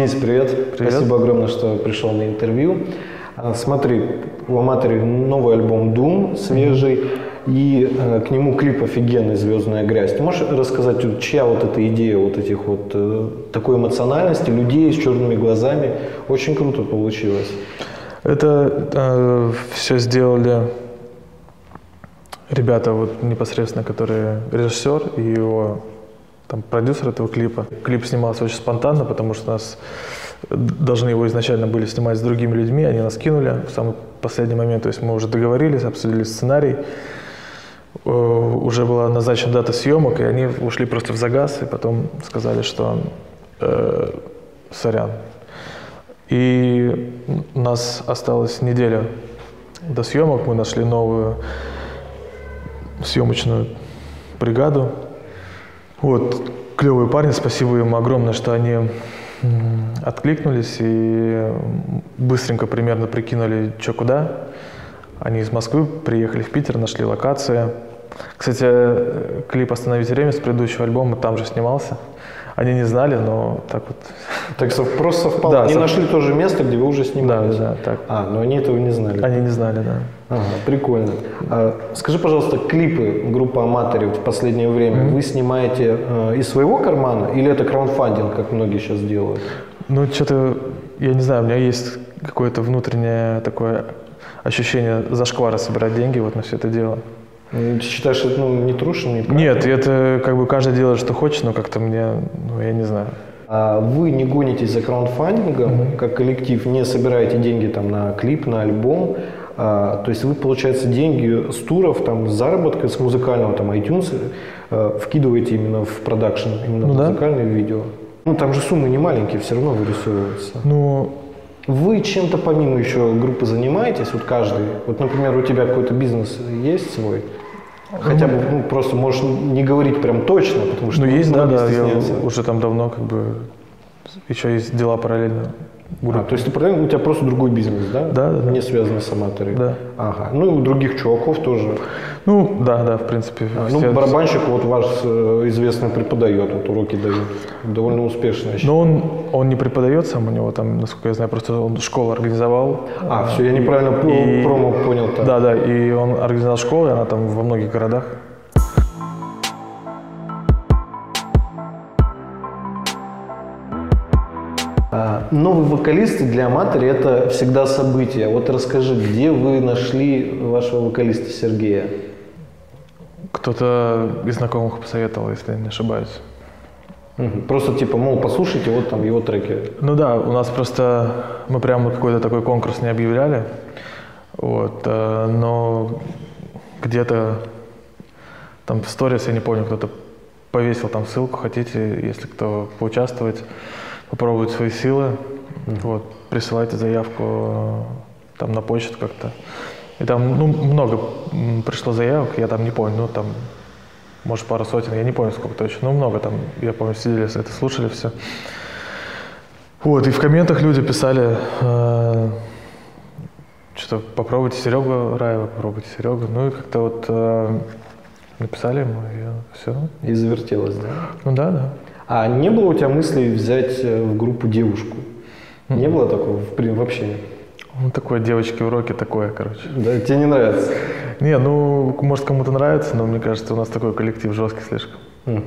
Денис, привет. Привет. Спасибо огромное, что пришел на интервью. А, Смотри, у Аматори новый альбом Doom, свежий, и э, к нему клип офигенный «Звездная грязь». Ты можешь рассказать, вот чья вот эта идея вот этих вот э, такой эмоциональности, людей с черными глазами? Очень круто получилось. Это все сделали ребята, вот непосредственно, которые режиссер и его там, продюсер этого клипа. Клип снимался очень спонтанно, потому что нас должны его изначально были снимать с другими людьми, они нас кинули в самый последний момент, то есть мы уже договорились, обсудили сценарий, Э, уже была назначена дата съемок, и они ушли просто в загаз, и потом сказали, что э, сорян. И у нас осталась неделя до съемок, мы нашли новую съемочную бригаду. Вот, клевые парни, спасибо им огромное, что они откликнулись и быстренько примерно прикинули, что куда. Они из Москвы приехали в Питер, нашли локации. Кстати, э, клип «Остановить время» с предыдущего альбома там же снимался. Они не знали, но так вот. Так сов- просто совпало. Да, они сов- нашли то же место, где вы уже Да, снимались. да, так. А, но они этого не знали. Они не знали, да. Ага, прикольно. А, скажи, пожалуйста, клипы группы Аматори в последнее время вы снимаете э, из своего кармана или это краундфандинг, как многие сейчас делают? Ну, что-то, я не знаю, у меня есть какое-то внутреннее такое ощущение зашквара собирать деньги вот на все это дело. М, Ты считаешь, что это ну, не трушно? Не? Нет, это как бы каждый делает, что хочет, но как-то мне, ну, я не знаю. А вы не гонитесь за краундфандингом, как коллектив, не собираете деньги там на клип, на альбом. А, то есть вы, получается, деньги с туров, там, с заработка, с музыкального там, iTunes э, вкидываете именно в продакшн, именно Ну в да. музыкальное видео. Ну, там же суммы не маленькие, все равно вырисовываются. Ну, Вы чем-то помимо еще группы занимаетесь, вот каждый? Вот, например, у тебя какой-то бизнес есть свой? Хотя бы, ну, просто можешь не говорить прям точно, потому что ну есть, да, да, я уже там давно как бы, еще есть дела параллельно. А, то есть ты правильно, у тебя просто другой бизнес, да? Да, да, да. Не связанный с аматорой. Да. Ага. Ну и у других чуваков тоже. Ну, да, да, в принципе. А, все- Ну, барабанщик вот ваш э, известный преподает, вот уроки дает. Довольно успешно. Но он, он не преподает сам, у него там, насколько я знаю, просто он школу организовал. А, все, я неправильно и- промо понял. так. Да, да, и он организовал школу, и она там во многих городах. Новый вокалист для аматори это всегда событие. Вот расскажи, где вы нашли вашего вокалиста Сергея? Кто-то из знакомых посоветовал, если я не ошибаюсь. Просто типа, мол, послушайте вот там его треки. Ну да, у нас просто мы прямо какой-то такой конкурс не объявляли, вот, э, но где-то там в сторис, я не помню, кто-то повесил там ссылку, хотите, если кто поучаствовать, попробовать свои силы, вот, присылайте заявку э, там на почту как-то. И там ну, много пришло заявок, я там не помню, ну там может пару сотен, я не помню сколько точно, но много там, я помню, сидели, это слушали все. Вот, и в комментах люди писали, э, что попробуйте Серегу Раева, попробуйте Серегу. Ну и как-то вот э, написали ему, и все. И завертелось, да? Ну да, да. А не было у тебя мысли взять э, в группу девушку? Не было такого в вообще? Ну такое девочки уроки такое, короче. Да, тебе не нравится? Не, ну, может кому-то нравится, но мне кажется, у нас такой коллектив жесткий слишком.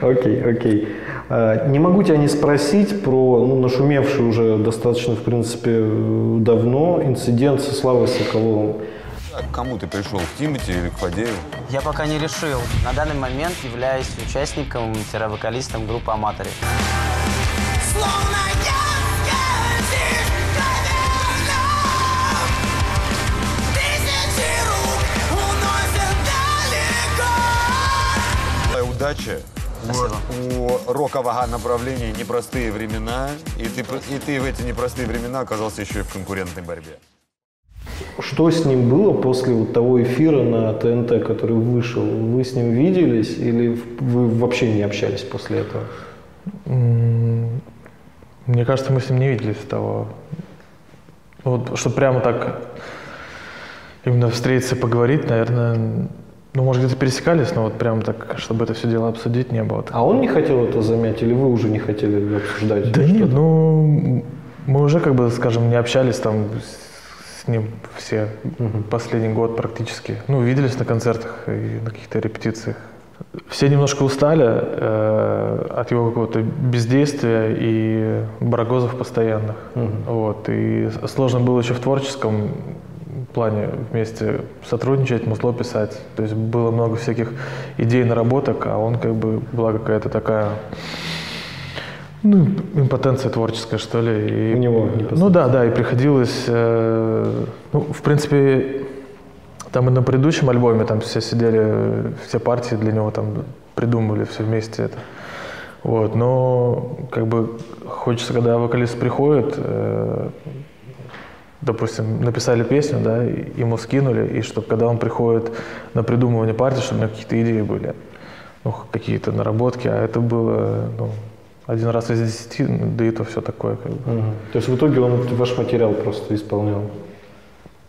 Окей, окей. А, Не могу тебя не спросить про ну, нашумевший уже достаточно, в принципе, э, давно инцидент со Славой Соколовым. А к кому ты пришел? К Тимати или к Фадееву? Я пока не решил. На данный момент являюсь участником-вокалистом группы «Аматори». Словно удача. Спасибо. У, рокового направления непростые времена, и ты, и ты в эти непростые времена оказался еще и в конкурентной борьбе. Что с ним было после вот того эфира на ТНТ, который вышел? Вы с ним виделись или вы вообще не общались после этого? Мне кажется, мы с ним не виделись того. Вот, чтобы прямо так именно встретиться, поговорить, наверное, Ну, может, где-то пересекались, но вот прям так, чтобы это все дело обсудить, не было. А он не хотел это замять, или вы уже не хотели обсуждать? Да нет, ну, мы уже, как бы, скажем, не общались там ним все последний год практически. Ну, виделись на концертах и на каких-то репетициях. Все немножко устали э, от его какого-то бездействия и барагозов постоянных. Вот. И сложно было еще в творческом плане вместе сотрудничать, музло писать. То есть было много всяких идей, наработок, а он как бы была какая-то такая ну, импотенция творческая, что ли. И, У него. Ну да, да, и приходилось, э, ну, в принципе, там и на предыдущем альбоме там все сидели, все партии для него там придумывали все вместе это. Вот, но как бы хочется, когда вокалист приходит, э, допустим, написали песню, да, ему скинули, и чтобы когда он приходит на придумывание партии, чтобы у него какие-то идеи были, ну, какие-то наработки, а это было, ну, один раз из десяти, ну, да и то все такое, как бы. Мгм. То есть в итоге он ваш материал просто исполнял?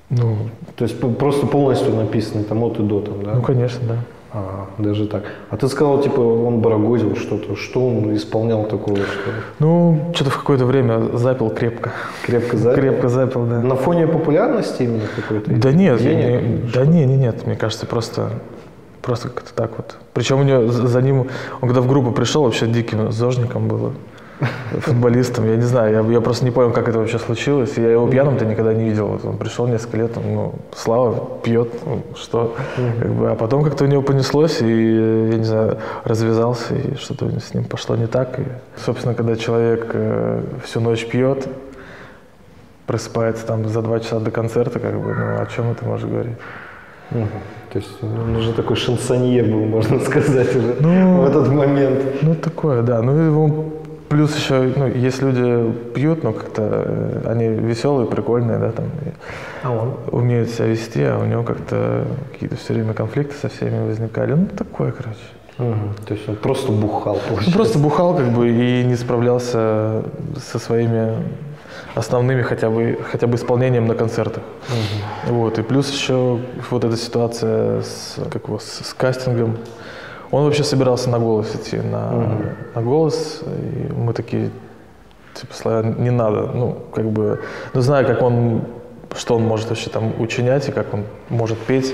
Ну, То есть просто полностью написанный там от и до, там, да? ну, конечно, да. Ага, даже так. А ты сказал, типа, он барагозил что-то. Что он исполнял такого, что Ну, что-то в какое-то время запил крепко. крепко запил? Крепко запил, да. На фоне популярности именно какой-то? Да нет, я не- да не, не, нет, мне кажется, просто, просто как-то так вот. Причем у него за ним, он когда в группу пришел, вообще диким зожником был, футболистом, я не знаю, я, я просто не понял, как это вообще случилось. Я его пьяным-то никогда не видел. Вот он пришел несколько лет, он, ну, Слава пьет, ну, что, как бы, а потом как-то у него понеслось, и, я не знаю, развязался, и что-то с ним пошло не так. И, собственно, когда человек э, всю ночь пьет, просыпается там за два часа до концерта, как бы, ну, о чем это можешь говорить? Мгм. То есть он уже такой шансонье был, можно сказать, уже Ну, в этот момент. Ну, такое, да. Ну, его плюс еще, ну, есть люди пьют, но как-то э, они веселые, прикольные, да, там, А он? умеют себя вести, а у него как-то какие-то все время конфликты со всеми возникали. Ну, такое, короче. Мгм. То есть он просто бухал, Ну, получается. просто бухал, как бы, и не справлялся со своими основными хотя бы, хотя бы исполнением на концертах. Вот. И плюс еще вот эта ситуация с, как его, с, с кастингом. Он вообще собирался на голос идти, на, на голос. И мы такие, типа, Славян, не надо. Ну, как бы, ну, зная, как он, что он может вообще там учинять и как он может петь,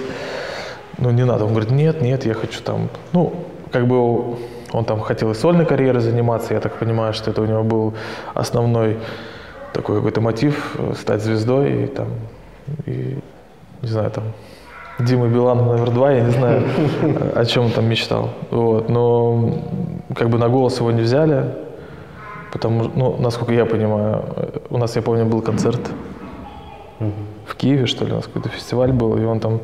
ну, не надо. Он говорит, нет, нет, я хочу там, ну, как бы он там хотел и сольной карьерой заниматься, я так понимаю, что это у него был основной такой какой-то мотив э, стать звездой и там, и, не знаю, там, Дима Билан номер два, я не знаю, о чем он там мечтал. Вот, но как бы на голос его не взяли, потому что, ну, насколько я понимаю, э, у нас, я помню, был концерт в Киеве, что ли, у нас какой-то фестиваль был, и он там,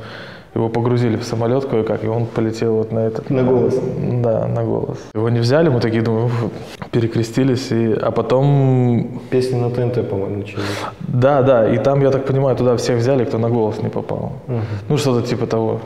его погрузили в самолет кое-как, и он полетел вот на этот... На голос? Да, на голос. Его не взяли, мы такие, думаю, «Уф», перекрестились, и, а потом Песни на ТНТ, по-моему, начали. да, да, и там, я так понимаю, туда всех взяли, кто на голос не попал. Ну, что-то типа того.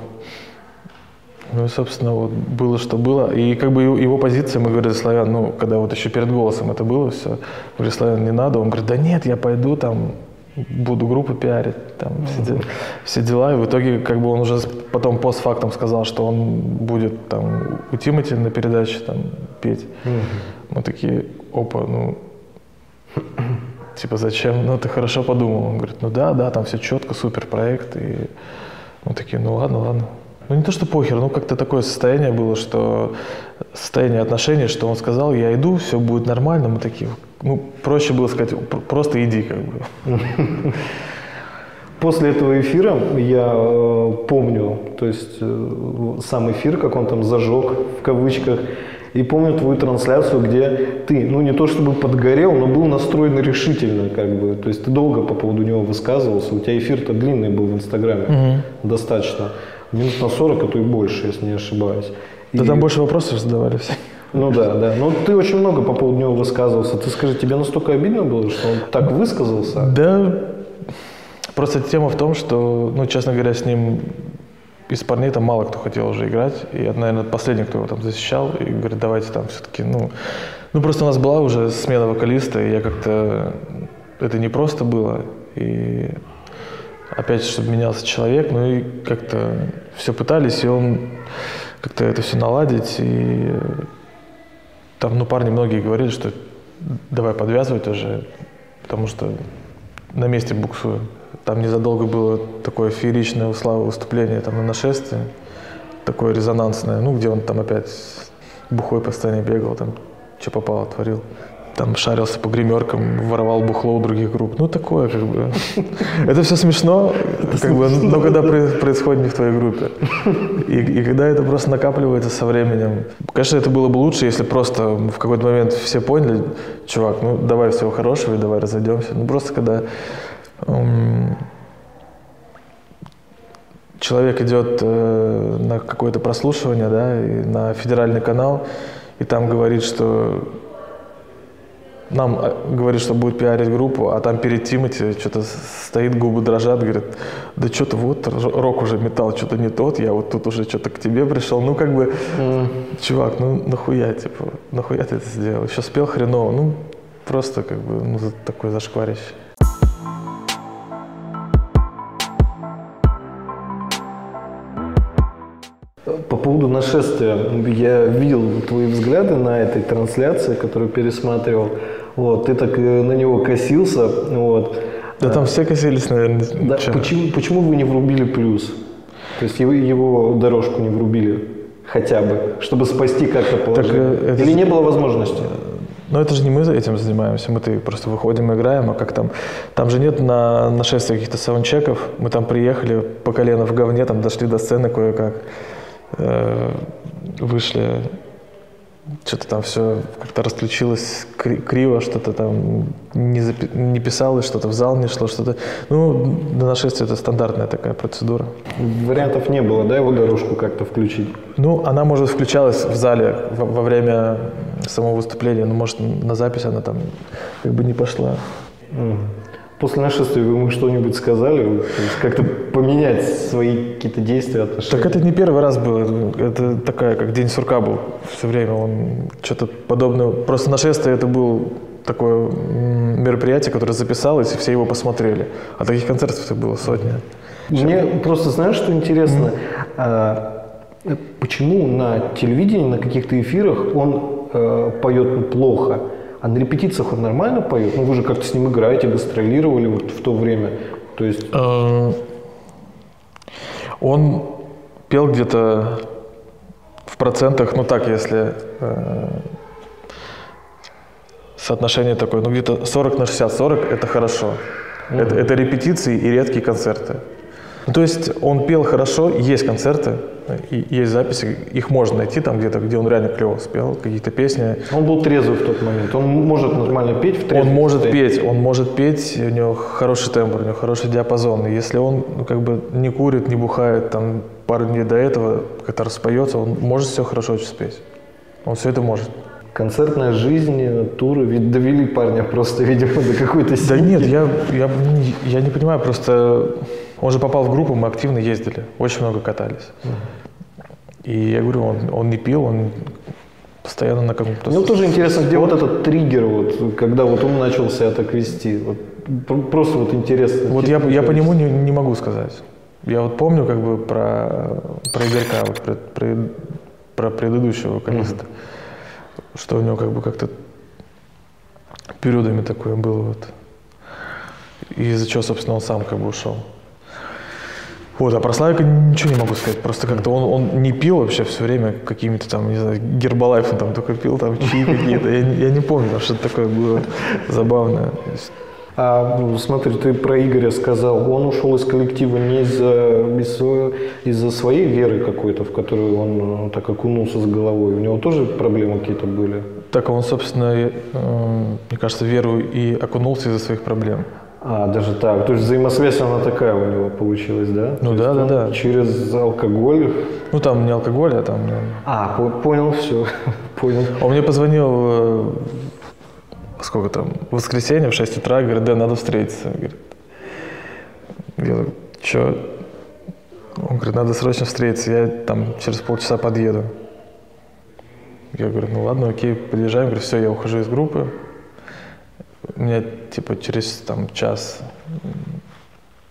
Ну и, собственно, вот было, что было. И как бы его, позиция, мы говорили, Славян, ну, когда вот еще перед голосом это было все, говорю, Славян, не надо. Он говорит, да нет, я пойду там, буду группу пиарить, там, все, де- все дела. И в итоге, как бы он уже потом постфактом сказал, что он будет там у Тимати на передаче там петь. Мы такие, опа, ну, Типа, зачем? Ну, ты хорошо подумал. Он говорит, ну да, да, там все четко, супер проект. И мы такие, ну ладно, ладно. Ну не то, что похер, ну как-то такое состояние было, что состояние отношений, что он сказал, я иду, все будет нормально. Мы такие, ну проще было сказать, «Пр- просто иди, как бы. После этого эфира я э, помню, то есть э, сам эфир, как он там зажег в кавычках, и помню твою трансляцию, где ты, ну не то чтобы подгорел, но был настроен решительно, как бы, то есть ты долго по поводу него высказывался, у тебя эфир-то длинный был в Инстаграме, достаточно, минут на 40, а то и больше, если не ошибаюсь. Да И- там больше вопросов задавали все. Ну да, да. Но ты очень много по поводу него высказывался. Ты скажи, тебе настолько обидно было, что он так высказался? Да, просто тема в том, что, ну, честно говоря, с ним из парней там мало кто хотел уже играть. И я, наверное, последний, кто его там защищал. И говорит, давайте там все-таки, ну... Ну, просто у нас была уже смена вокалиста, и я как-то... Это не просто было. И опять, чтобы менялся человек, ну и как-то все пытались, и он как-то это все наладить, и там, ну, парни многие говорили, что давай подвязывать уже, потому что на месте буксую. Там незадолго было такое фееричное у Славы выступление там на нашествии, такое резонансное, ну, где он там опять бухой по сцене бегал, там, что попало, творил. Там шарился по гримеркам, воровал бухло у других групп. Ну, такое, как бы. Это все смешно, как бы, но когда происходит не в твоей группе. И, и когда это просто накапливается со временем. Конечно, это было бы лучше, если просто в какой-то момент все поняли, чувак, ну, давай всего хорошего и давай разойдемся. Ну, просто когда м, человек идет э, на какое-то прослушивание, да, и на федеральный канал, и там говорит, что нам э, говорит, что будет пиарить группу, а там перед Тимати что-то стоит, губы дрожат, говорит, да что-то вот, рок уже металл, что-то не тот, я вот тут уже что-то к тебе пришел. Ну, как бы, чувак, ну нахуя, типа, нахуя ты это сделал? Еще спел хреново, ну, просто как бы, ну, такой зашкварище. Поводу нашествия, я видел твои взгляды на этой трансляции, которую пересматривал. Вот, ты так э, на него косился. Вот. Да там все косились, наверное. Да, почему, почему вы не врубили плюс? То есть его, его дорожку не врубили хотя бы, чтобы спасти как-то положение? э, это Или не было возможности? Но это же не мы этим занимаемся, мы-то просто выходим, играем, а как там? Там же нет на нашествия каких-то саундчеков, мы там приехали по колено в говне, там дошли до сцены кое-как, э, вышли, что-то там все как-то расключилось кри- криво, что-то там не, запи- не писалось, что-то в зал не шло, что-то... Ну, до нашествия это стандартная такая процедура. Вариантов не было, да, его дорожку как-то включить? Ну, она, может, включалась в зале во, во время самого выступления, но, может, на запись она там как бы не пошла. После нашествия вы ему что-нибудь сказали? Как-то поменять свои какие-то действия, отношения? Так это не первый раз было. Это такая, как День сурка был все время. Он что-то подобное. Просто нашествие это был такое мероприятие, которое записалось, и все его посмотрели. А таких концертов было сотни. Мне просто, знаешь, что интересно? Э, почему на телевидении, на каких-то эфирах он э, поет плохо, а на репетициях он нормально поет? Ну, вы же как-то с ним играете, гастролировали вот в то время. То есть, Э, Он пел где-то в процентах, ну так, если э, соотношение такое, ну где-то 40 на 60, 40 это хорошо. Это, это репетиции и редкие концерты. Ну, то есть он пел хорошо, есть концерты, и есть записи, их можно найти там где-то, где он реально клево спел, какие-то песни. он был трезвый в тот момент. Он может нормально петь в Он трезвом может состоянии? петь, он может петь, у него хороший тембр, у него хороший диапазон. И если он ну, как бы не курит, не бухает там пару дней до этого, когда распоется, он может все хорошо очень спеть. Он все это может. Концертная жизнь, туры, ведь довели парня просто, видимо, до какой-то Да сильной. нет, я, я, я не понимаю, просто он же попал в группу, мы активно ездили, очень много катались. И я говорю, он, он не пил, он постоянно на каком-то... Мне вот тоже интересно, где вот этот триггер, вот, когда вот он начал себя так вести. Вот, пр- просто вот интересно. Вот я, я по нему не, не могу сказать. Я вот помню как бы про, про Игорька, вот, про, про, про предыдущего вокалиста, что у него как бы как-то периодами такое было вот. И из-за чего, собственно, он сам как бы ушел. Вот, а про Славика ничего не могу сказать. Просто как-то он, он не пил вообще все время какими-то там, не знаю, гербалайфом там только пил, там чаи какие-то. Я, я не помню, что это такое было забавное. А ну, смотри, ты про Игоря сказал, он ушел из коллектива не из-за из, из-за своей веры какой-то, в которую он э, так окунулся с головой. У него тоже проблемы какие-то были. Так он, собственно, э, мне кажется, веру и окунулся из-за своих проблем. А, даже так. То есть взаимосвязь она такая у него получилась, да? Ну То да, да, да. Через алкоголь. Ну, там не алкоголь, а там... А, по- понял, все. понял. Он мне позвонил, э, сколько там, в воскресенье в 6 утра, говорит, да, надо встретиться. Говорит. Я говорю, что? Он говорит, надо срочно встретиться, я там через полчаса подъеду. Я говорю, ну ладно, окей, подъезжаем. Говорю, все, я ухожу из группы. У меня, типа, через там час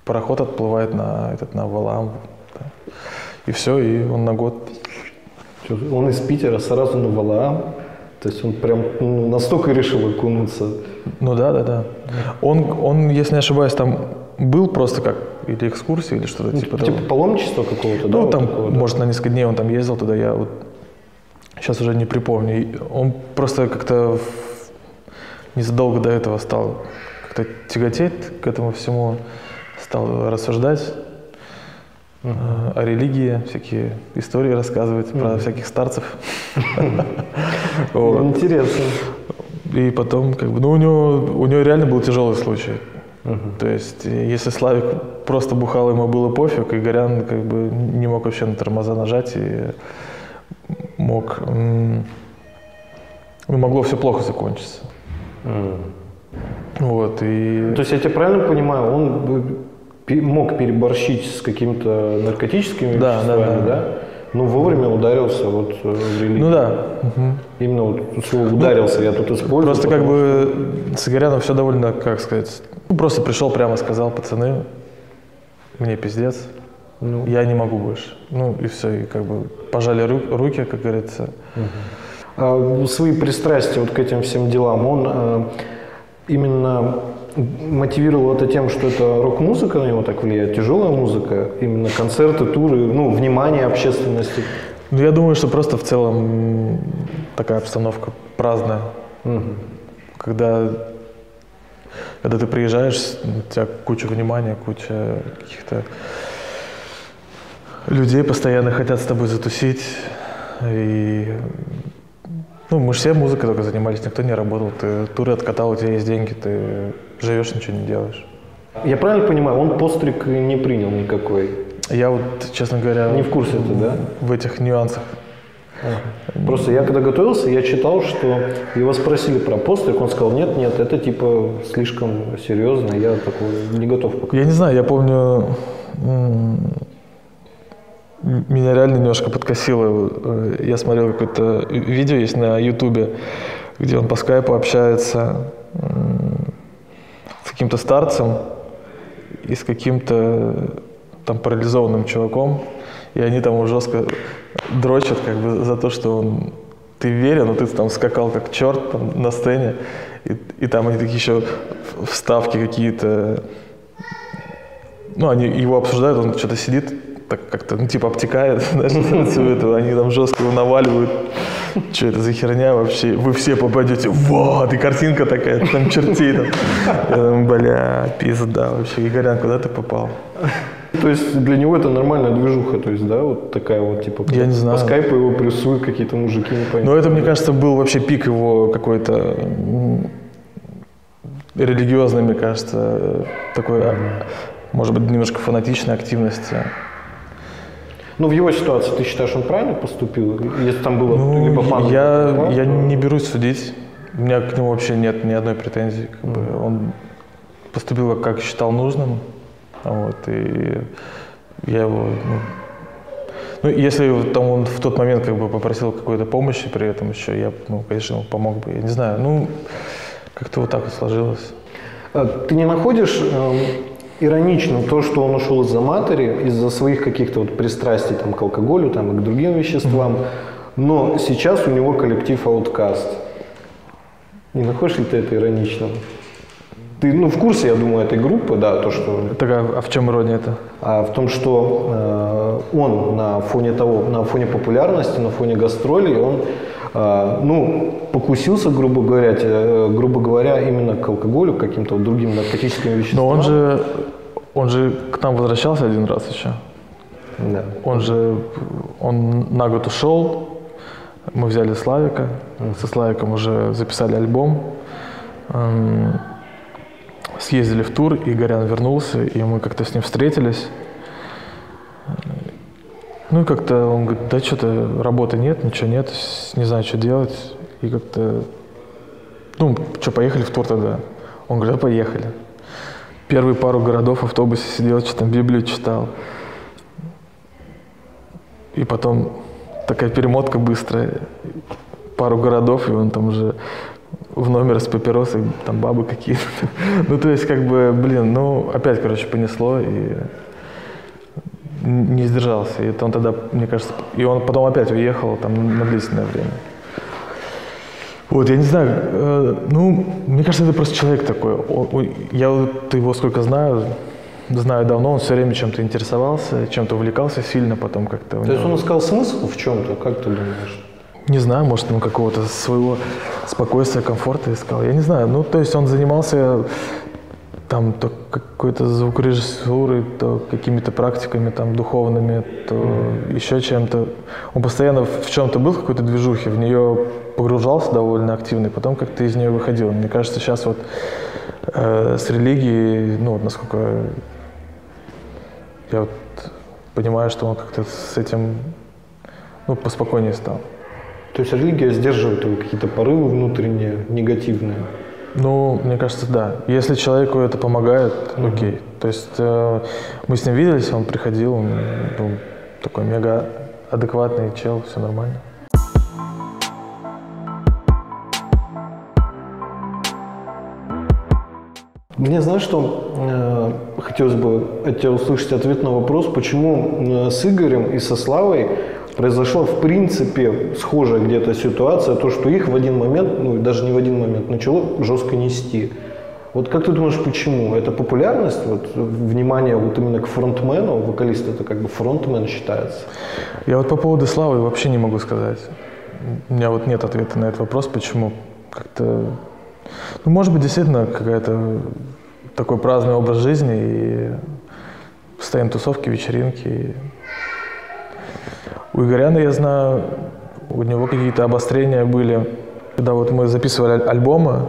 пароход отплывает на этот на Валаам. да. И все, и он на год. Он из Питера сразу на Валаам. То есть он прям ну, настолько решил окунуться. Ну да, да, да. Он, он, если не ошибаюсь, там был просто как или экскурсии, или что-то типа того. Типа паломничества какого-то, да? Ну, вот там, такого, да? может, на несколько дней он там ездил туда, я вот сейчас уже не припомню. Он просто как-то незадолго до этого стал как-то тяготеть к этому всему, стал рассуждать э, о религии, всякие истории рассказывать про всяких старцев. Интересно. И потом, как бы, ну, у него, у него реально был тяжелый случай. То есть, если Славик просто бухал, ему было пофиг, и Горян как бы не мог вообще на тормоза нажать и мог... Ну, могло все плохо закончиться. Вот, и... То есть я тебя правильно понимаю, он мог переборщить с какими-то наркотическими Да, да, веществами, да. да? Но вовремя ударился вот э, в религию. Ну да. Именно вот слово ударился я тут использую. Просто как бы с Горяном все довольно, как сказать, ну, просто пришел прямо сказал, пацаны, мне пиздец, Ну. я не могу больше. Ну и все, и как бы пожали ру- руки, как говорится. А свои пристрастия вот к этим всем делам, он э, именно мотивировал это тем, что это рок-музыка на него так влияет, тяжелая музыка, именно концерты, туры, ну, внимание общественности. Ну я думаю, что просто в целом такая обстановка праздная. Когда, когда ты приезжаешь, у тебя куча внимания, куча каких-то людей постоянно хотят с тобой затусить. И ну, мы же все музыкой только занимались, никто не работал. Ты туры откатал, у тебя есть деньги, ты живешь, ничего не делаешь. Я правильно понимаю, он постриг не принял никакой? Я вот, честно говоря, Не в курсе ты, да? в этих нюансах. Просто я когда готовился, я читал, что его спросили про постриг, он сказал, нет, нет, это типа слишком серьезно, я такой не готов пока. Я не знаю, я помню, меня реально немножко подкосило. Э, Я смотрел какое-то видео есть на Ютубе, где он по скайпу общается с каким-то старцем и с каким-то там парализованным чуваком. И они там жестко дрочат как бы за то, что он ты верен, но ты там скакал как черт там, на сцене, и, и там они такие еще вставки какие-то ну, они его обсуждают, он что-то сидит, так как-то, ну, типа, обтекает, знаешь, всё это, они там жестко его наваливают. Что это за херня вообще? Вы все попадете, вот, и картинка такая, там чертей там. Я думаю, бля, пизда вообще. Игорян, куда ты попал? То есть для него это нормальная движуха, то есть, да, вот такая вот, типа, Я не знаю. по скайпу его прессуют какие-то мужики, не пойму. Но это, мне кажется, был вообще пик его какой-то религиозной, мне кажется, такой, а, может быть, немножко фанатичной активности. Ну, в его ситуации ты считаешь, он правильно поступил? Если там было Ну, либо пан, я, я не берусь судить. У меня к нему вообще нет ни одной претензии. Как бы он поступил как, считал нужным. Вот, и я его... Ну, ну, если там он в тот момент как бы попросил какой-то помощи при этом еще, я, ну, конечно, ему помог бы. Я не знаю, ну, как-то вот так вот сложилось. А Ты не находишь ироничным то, что он ушел из-за матери, из-за своих каких-то вот пристрастий там, к алкоголю там, и к другим веществам, но сейчас у него коллектив Outcast. Не находишь ли ты это ироничным? Ты ну, в курсе, я думаю, этой группы, да, то, что Так, а, а в чем ирония это? а в том, что э, он на фоне того, на фоне популярности, на фоне гастролей, он, ну, покусился, грубо говоря, э, грубо говоря, именно к алкоголю, к каким-то вот другим наркотическим веществам. Но он же, он же к нам возвращался один раз еще. Да. Он же, он на год ушел, мы взяли Славика, со Славиком уже записали альбом, Эм, съездили в тур, и Горян вернулся, и мы как-то с ним встретились. Ну и как-то он говорит, да что-то работы нет, ничего нет, не знаю, что делать. И как-то, ну, что, поехали в тур тогда? Он говорит, да поехали. Первые пару городов в автобусе сидел, что там Библию читал. И потом такая перемотка быстрая. Пару городов, и он там уже в номер с папиросой, там бабы какие-то. Ну, то есть, как бы, блин, ну, опять, короче, понесло, и не сдержался. И он тогда, мне кажется, и он потом опять уехал там на длительное время. Вот, я не знаю, э, ну, мне кажется, это просто человек такой. О- о- я вот его сколько знаю, знаю давно, он все время чем-то интересовался, чем-то увлекался сильно, потом как-то... То есть он искал смысл в чем-то, как ты думаешь? не знаю, может, он какого-то своего спокойствия, комфорта искал. Я не знаю. Ну, то есть он занимался там то какой-то звукорежиссурой, то какими-то практиками там духовными, то еще чем-то. Он постоянно в чем-то был в какой-то движухе, в нее погружался довольно активно, и потом как-то из нее выходил. Мне кажется, сейчас вот э, с религией, ну, вот насколько я вот понимаю, что он как-то с этим ну, поспокойнее стал. То есть религия сдерживает его какие-то порывы внутренние, негативные. Ну, мне кажется, да. Если человеку это помогает, окей. То есть э, мы с ним виделись, он приходил, он был такой мега адекватный чел, все нормально. Мне знаешь, что э, хотелось бы от тебя услышать ответ на вопрос, почему э, с Игорем и со Славой произошла в принципе схожая где-то ситуация, то, что их в один момент, ну даже не в один момент, начало жестко нести. Вот как ты думаешь, почему? Это популярность, вот, внимание вот именно к фронтмену, вокалист это как бы фронтмен считается. Я вот по поводу Славы вообще не могу сказать. У меня вот нет ответа на этот вопрос, почему. Как-то, ну, может быть, действительно какая-то такой праздный образ жизни и постоянно тусовки, вечеринки. И У Игоряна, я знаю, у него какие-то обострения были. Когда вот мы записывали аль- альбомы,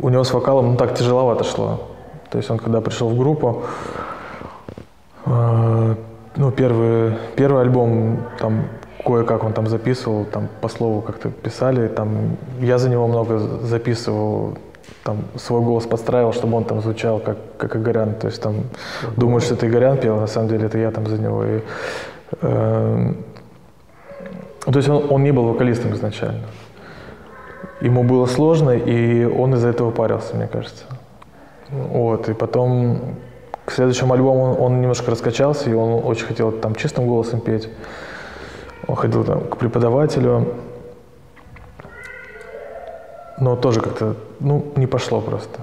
у него с вокалом ну, так тяжеловато шло. То есть он когда пришел в группу, э, ну, первый, первый альбом, там, кое-как он там записывал, там, по слову как-то писали, там, я за него много записывал, там, свой голос подстраивал, чтобы он там звучал как, как Игорян, то есть там, думаешь, что это Игорян пел, на самом деле это я там за него, и, то есть он, он не был вокалистом изначально. Ему было сложно, и он из-за этого парился, мне кажется. Вот, и потом к следующему альбому он, он немножко раскачался, и он очень хотел там чистым голосом петь. Он ходил там к преподавателю, но тоже как-то, ну, не пошло просто.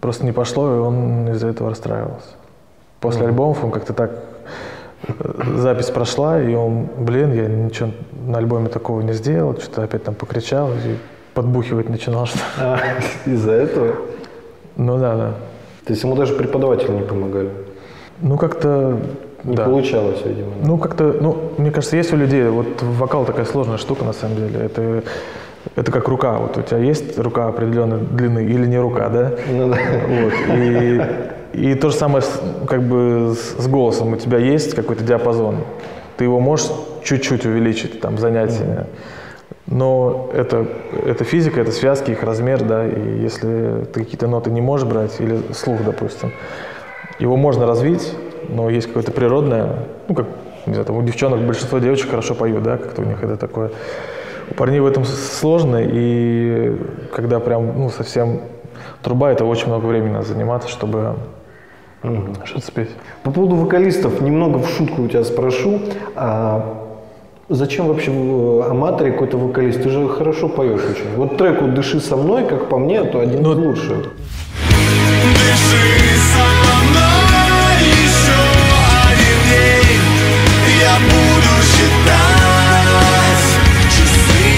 Просто не пошло, и он из-за этого расстраивался. После альбомов он как-то так, запись прошла, и он, блин, я ничего на альбоме такого не сделал, что-то опять там покричал и подбухивать начинал, что А, из-за этого? Ну да, да. То есть ему даже преподаватели не помогали? Ну как-то, Не да. получалось, видимо. да? Ну, как-то, ну, мне кажется, есть у людей, вот вокал такая сложная штука, на самом деле. Это, это как рука. Вот у тебя есть рука определенной длины или не рука, да? Ну да. Вот. И, и то же самое с, как бы с, голосом. У тебя есть какой-то диапазон. Ты его можешь чуть-чуть увеличить, там, занятия. Но это, это физика, это связки, их размер, да, и если ты какие-то ноты не можешь брать, или слух, допустим, его можно развить, но есть какое-то природное, ну, как, не знаю, там у девчонок большинство девочек хорошо поют, да, как-то у них это такое. У парней в этом сложно, и когда прям, ну, совсем труба, это очень много времени надо заниматься, чтобы что-то спеть. По поводу вокалистов, немного в шутку у тебя спрошу. А зачем вообще в аматоре какой-то вокалист? Ты же хорошо поешь очень. Вот трек вот «Дыши со мной», как по мне, то один Ну, из лучших. Дыши со мной еще один день Я буду считать часы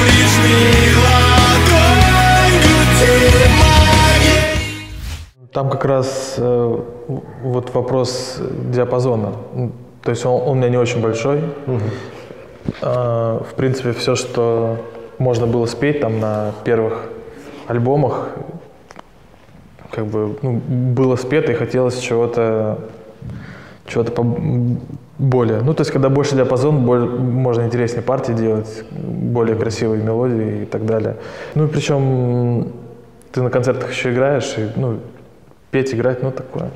Прижми Там как раз э, вот вопрос диапазона. То есть он, он у меня не очень большой. А, в принципе, все, что можно было спеть там на первых альбомах, как бы ну, было спето и хотелось чего-то чего-то поб- более. Ну, то есть, когда больше диапазон, боль- можно интереснее партии делать, более красивые мелодии и так далее. Ну, и причем ты на концертах еще играешь, и, ну, петь, играть, ну, такое.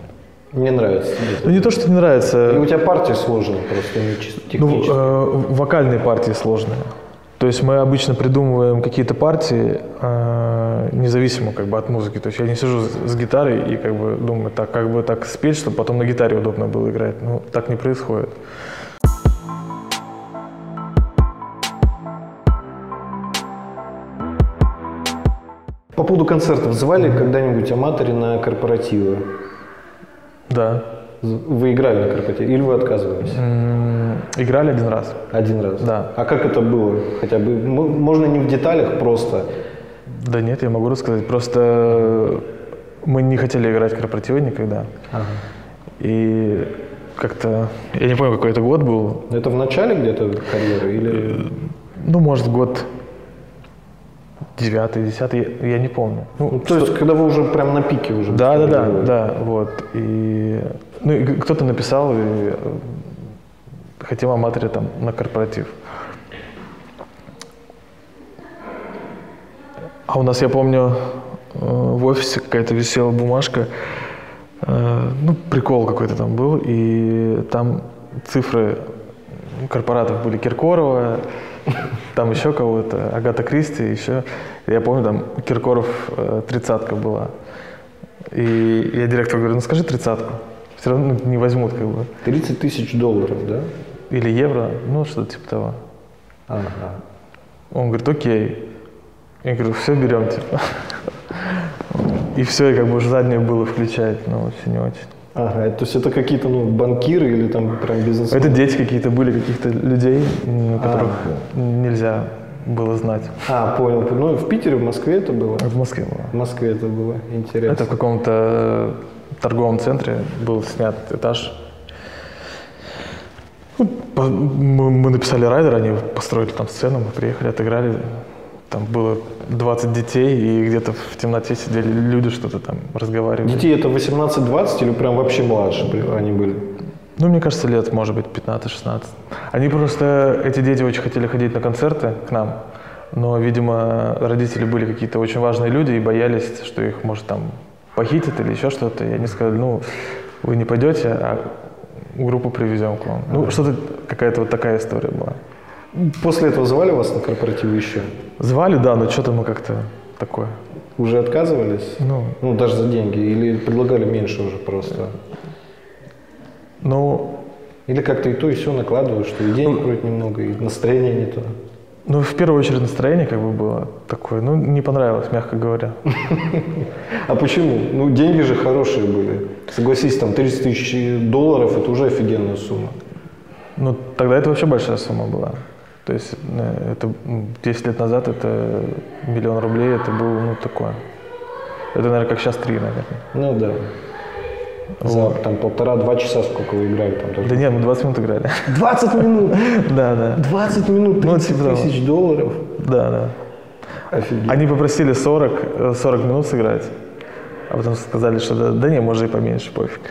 Мне нравится. Ну, не то, что не нравится. И у тебя партия сложная просто, не чисто Ну, технически. э, вокальные партии сложные. То То есть мы обычно придумываем какие-то партии э, независимо как бы от музыки. То есть я не сижу с, с гитарой и как бы думаю, так как бы так спеть, чтобы потом на гитаре удобно было играть. Ну, так не происходит. По поводу концертов. Звали когда-нибудь аматоры на корпоративы? Да. Вы играли на корпоративе или вы отказывались? М, Играли один раз. Один раз? Да. А как это было? Хотя бы, можно не в деталях, просто. Да нет, я могу рассказать. Просто мы не хотели играть корпоративы никогда. И как-то, я не помню, какой это год был. Это в начале где-то карьеры или... Ну, может, год девятый, десятый, я, я не помню. Ну, Ну, то есть, когда вы уже прям на пике уже. Да, да, да, да, вот. И, ну, и кто-то написал, и, э, хотим аматоре там на корпоратив. А у нас, я помню, э, в офисе какая-то висела бумажка, э, ну, прикол какой-то там был, и там цифры корпоратов были Киркорова, там еще кого-то, Агата Кристи, еще. Я помню, там Киркоров э, тридцатка была. И я директору говорю, ну скажи тридцатку. Все равно не возьмут как бы. 30 тысяч долларов, да? Или евро, ну что-то типа того. Ага. Он говорит, окей. Я говорю, все берем, типа. И все, и как бы уже заднее было включать, ну очень не очень. Ага, то есть это какие-то ну, банкиры или там прям бизнесмены? Это дети какие-то были, каких-то людей, которых нельзя было знать. А, понял. Ну, в Питере, в Москве это было? В Москве было. В Москве это было. Интересно. Это в каком-то торговом центре был снят этаж. Ну, мы написали райдер, они построили там сцену, мы приехали, отыграли. Там было 20 детей, и где-то в темноте сидели люди, что-то там разговаривали. Детей это 18-20 или прям вообще младше они были? Ну, мне кажется, лет, может быть, 15-16. Они просто, эти дети очень хотели ходить на концерты к нам, но, видимо, родители были какие-то очень важные люди и боялись, что их, может, там похитят или еще что-то. И они сказали, ну, вы не пойдете, а группу привезем к вам. Ну, что-то, какая-то вот такая история была. После этого звали вас на корпоративы еще? Звали, да, но что-то мы как-то такое. Уже отказывались? Ну, Ну, даже за деньги? Или предлагали меньше уже просто? ну, Или как-то и то, и все накладывают, что и денег вроде немного, и настроение не то. ну, в первую очередь настроение как бы было такое, ну, не понравилось, мягко говоря. А почему? Ну, деньги же хорошие были. Согласись, там 30 тысяч долларов – это уже офигенная сумма. Ну, тогда это вообще большая сумма была. То есть э, это м, 10 лет назад это миллион рублей, это было, ну, такое. Это, наверное, как сейчас три, наверное. Ну да. За там полтора-два часа сколько вы играли там тоже? Да нет, мы 20 минут играли. 20 минут! Да, да. 20 минут, Ну, 30 типа того. тысяч долларов. Да, да. Офигеть. Они попросили 40, э, 40 минут сыграть, а потом сказали, что да, да не, может и поменьше, пофиг.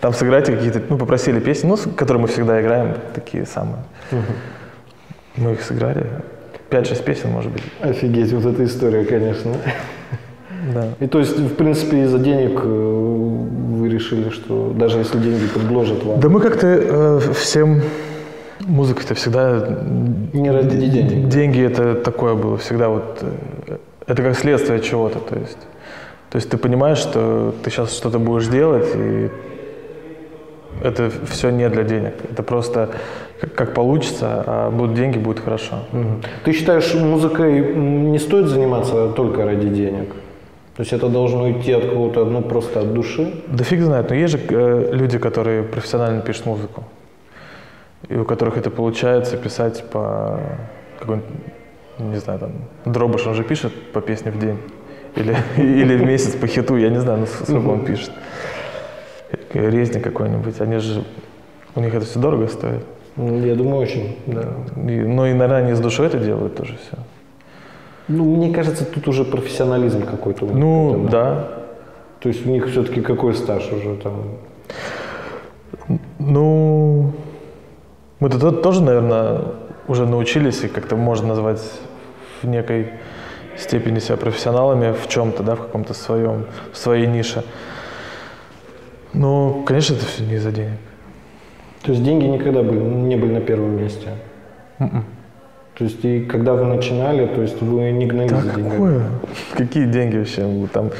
Там сыграйте какие-то, ну, попросили песни, ну, которые мы всегда играем, такие самые. Мы их сыграли. 5-6 песен, может быть. Офигеть, вот эта история, конечно. Да. И то есть, в принципе, из-за денег э, вы решили, что даже если деньги предложат вам, Да мы как-то э, всем музыка-то всегда м, не ради денег. деньги это такое было всегда вот э, это как следствие чего-то, то есть то есть ты понимаешь, что ты сейчас что-то будешь делать и это все не для денег, это просто как, как получится, а будут деньги, будет хорошо. Ты считаешь, музыкой не стоит заниматься только ради денег? То есть это должно идти от кого-то, ну, просто от души? Да фиг знает, но есть же э, люди, которые профессионально пишут музыку, и у которых это получается писать по какой-нибудь, не знаю, там, Дробыш, он же пишет по песне в день, или, или в месяц по хиту, я не знаю, ну, сколько он пишет. Резник какой-нибудь, они же, у них это все дорого стоит. Ну, Я думаю, очень, да. И, ну и, наверное, они с душой это делают тоже все. Ну, мне кажется, тут уже профессионализм какой-то. Ну, это, да. То есть у них все-таки какой стаж уже там? Ну, мы-то то- тоже, наверное, уже научились и как-то можно назвать в некой степени себя профессионалами в чем-то, да, в каком-то своем, в своей нише. Ну, конечно, это все не из-за денег. То есть деньги никогда были, не были на первом месте? То есть и когда вы начинали, то есть вы не гнали Да за деньгами? какое? Какие деньги вообще? Там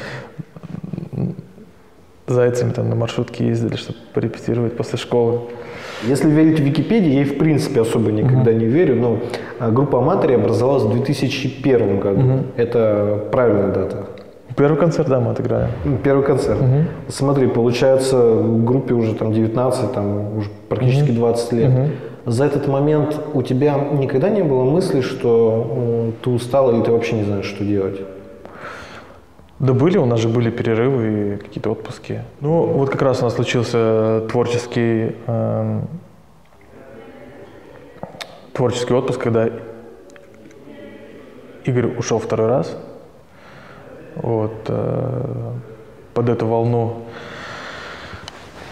зайцами там на маршрутке ездили, чтобы порепетировать после школы. Если верить Википедии, я ей в принципе особо никогда не верю, но а, группа Аматори образовалась в 2001 году. Это правильная дата. Первый концерт, да, мы отыграли. Первый концерт. Смотри, получается, группе уже там 19, там уже практически 20 лет. За этот момент у тебя никогда не было мысли, что ты устал или ты вообще не знаешь, что делать? Да были, у нас же были перерывы и какие-то отпуски. Ну, вот как раз у нас случился творческий, эм, творческий отпуск, когда Игорь ушел второй раз. Вот, э, под эту волну,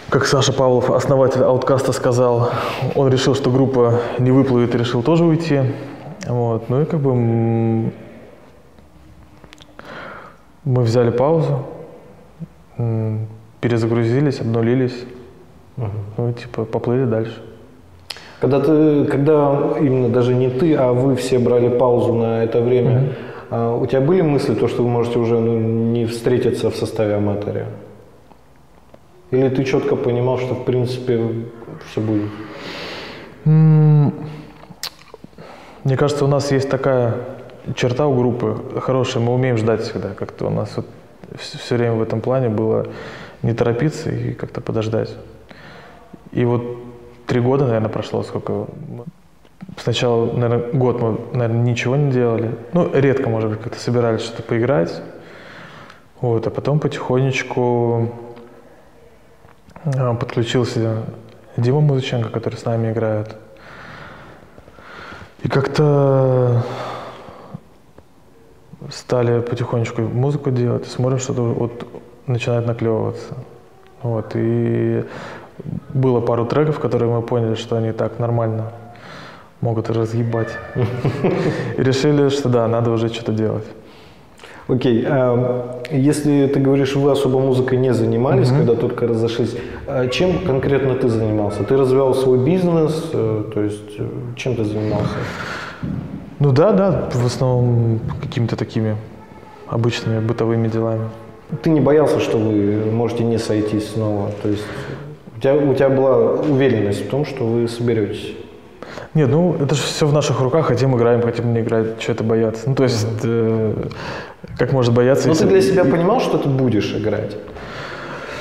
как Саша Павлов, основатель Ауткаста, сказал, он решил, что группа не выплывет и решил тоже уйти. Вот, ну и как бы мы взяли паузу, перезагрузились, обнулились, ну и типа поплыли дальше. Когда ты, когда именно даже не ты, а вы все брали паузу на это время, а, у тебя были мысли, то, что вы можете уже ну, не встретиться в составе аматория? Или ты четко понимал, что в принципе все будет? Мне кажется, у нас есть такая черта у группы хорошая, мы умеем ждать всегда. Как-то у нас вот все время в этом плане было не торопиться и как-то подождать. И вот три года, наверное, прошло, сколько... Сначала, наверное, год мы, наверное, ничего не делали. Ну, редко, может быть, как-то собирались что-то поиграть. Вот, а потом потихонечку а, подключился Дима Музыченко, который с нами играет. И как-то стали потихонечку музыку делать, смотрим, что вот начинает наклевываться. Вот, и было пару треков, которые мы поняли, что они так нормально могут разъебать. И решили, что да, надо уже что-то делать. Окей, а, если ты говоришь, вы особо музыкой не занимались, когда только разошлись, а чем конкретно ты занимался? Ты развивал свой бизнес, э, то есть э, чем ты занимался? Ну да, да, в основном какими-то такими обычными бытовыми делами. Ты не боялся, что вы можете не сойтись снова? То есть у тебя, у тебя была уверенность в том, что вы соберетесь? Нет, ну это же все в наших руках, хотим играем, хотим не играть, что это бояться. Ну то есть, э, как может бояться, Но ты для себя понимал, что ты будешь играть?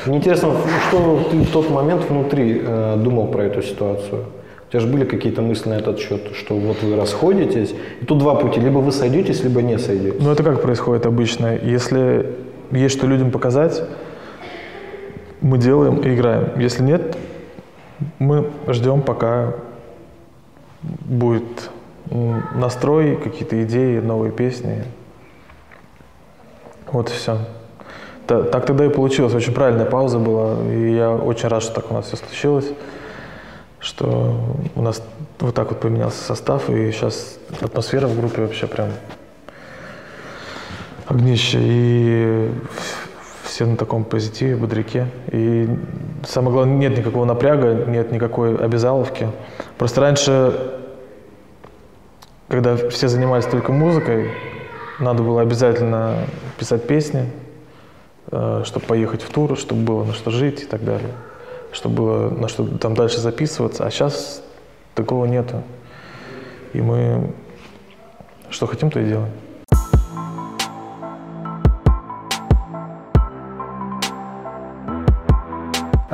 Мне интересно, что ты в тот момент внутри э, думал про эту ситуацию? У тебя же были какие-то мысли на этот счет, что вот вы расходитесь, и тут два пути, либо вы сойдетесь, либо не сойдетесь. Ну это как происходит обычно? Если есть что людям показать, мы делаем и играем. Если нет, мы ждем, пока будет настрой, какие-то идеи, новые песни. Вот и все. так тогда и получилось. Очень правильная пауза была. И я очень рад, что так у нас все случилось. Что у нас вот так вот поменялся состав. И сейчас атмосфера в группе вообще прям огнище. И все на таком позитиве, бодряке. И самое главное, нет никакого напряга, нет никакой обязаловки. Просто раньше, когда все занимались только музыкой, надо было обязательно писать песни, чтобы поехать в тур, чтобы было на что жить и так далее, чтобы было на что там дальше записываться. А сейчас такого нету. И мы что хотим, то и делаем.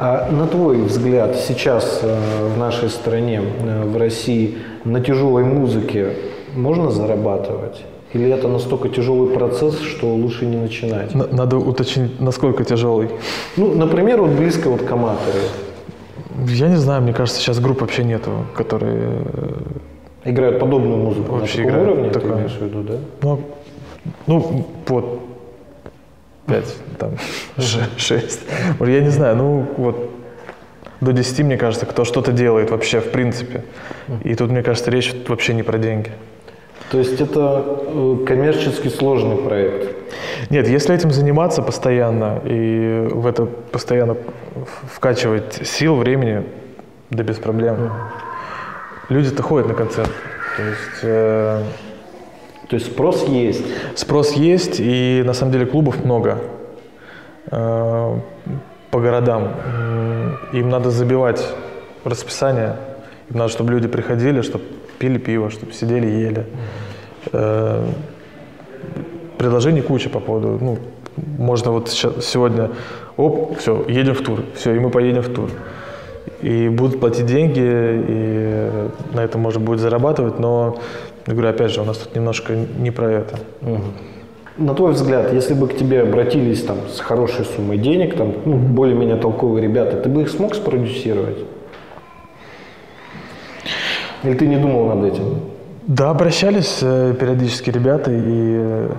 А на твой взгляд, сейчас э, в нашей стране, э, в России, на тяжелой музыке можно зарабатывать? Или это настолько тяжелый процесс, что лучше не начинать? Надо уточнить, насколько тяжелый. Ну, например, вот близко вот к аматору. Я не знаю, мне кажется, сейчас групп вообще нету, которые... э, Играют подобную музыку Вообще на таком играют уровне, ты такое. имеешь в виду, да? Ну, ну вот, пять, там, ше- шесть. Может, Я не знаю, ну вот до 10, мне кажется, кто что-то делает вообще, в принципе. И тут, мне кажется, речь вообще не про деньги. То есть это э, коммерчески сложный проект. Нет, если этим заниматься постоянно и в это постоянно вкачивать сил, времени, да без проблем. Люди-то ходят на концерт. То есть э, То есть спрос есть. спрос есть, и на самом деле клубов много э, по городам. Им надо забивать расписание, им надо, чтобы люди приходили, чтобы пили пиво, чтобы сидели, ели. Э, предложений куча по поводу, ну, можно вот сегодня, оп, все, едем в тур, все, и мы поедем в тур. И будут платить деньги, и на этом можно будет зарабатывать, но, я говорю, опять же, у нас тут немножко не про это. На твой взгляд, если бы к тебе обратились там с хорошей суммой денег, там, ну, более-менее толковые ребята, ты бы их смог спродюсировать? Или ты не думал над этим? Да, обращались э, периодически ребята, и... э,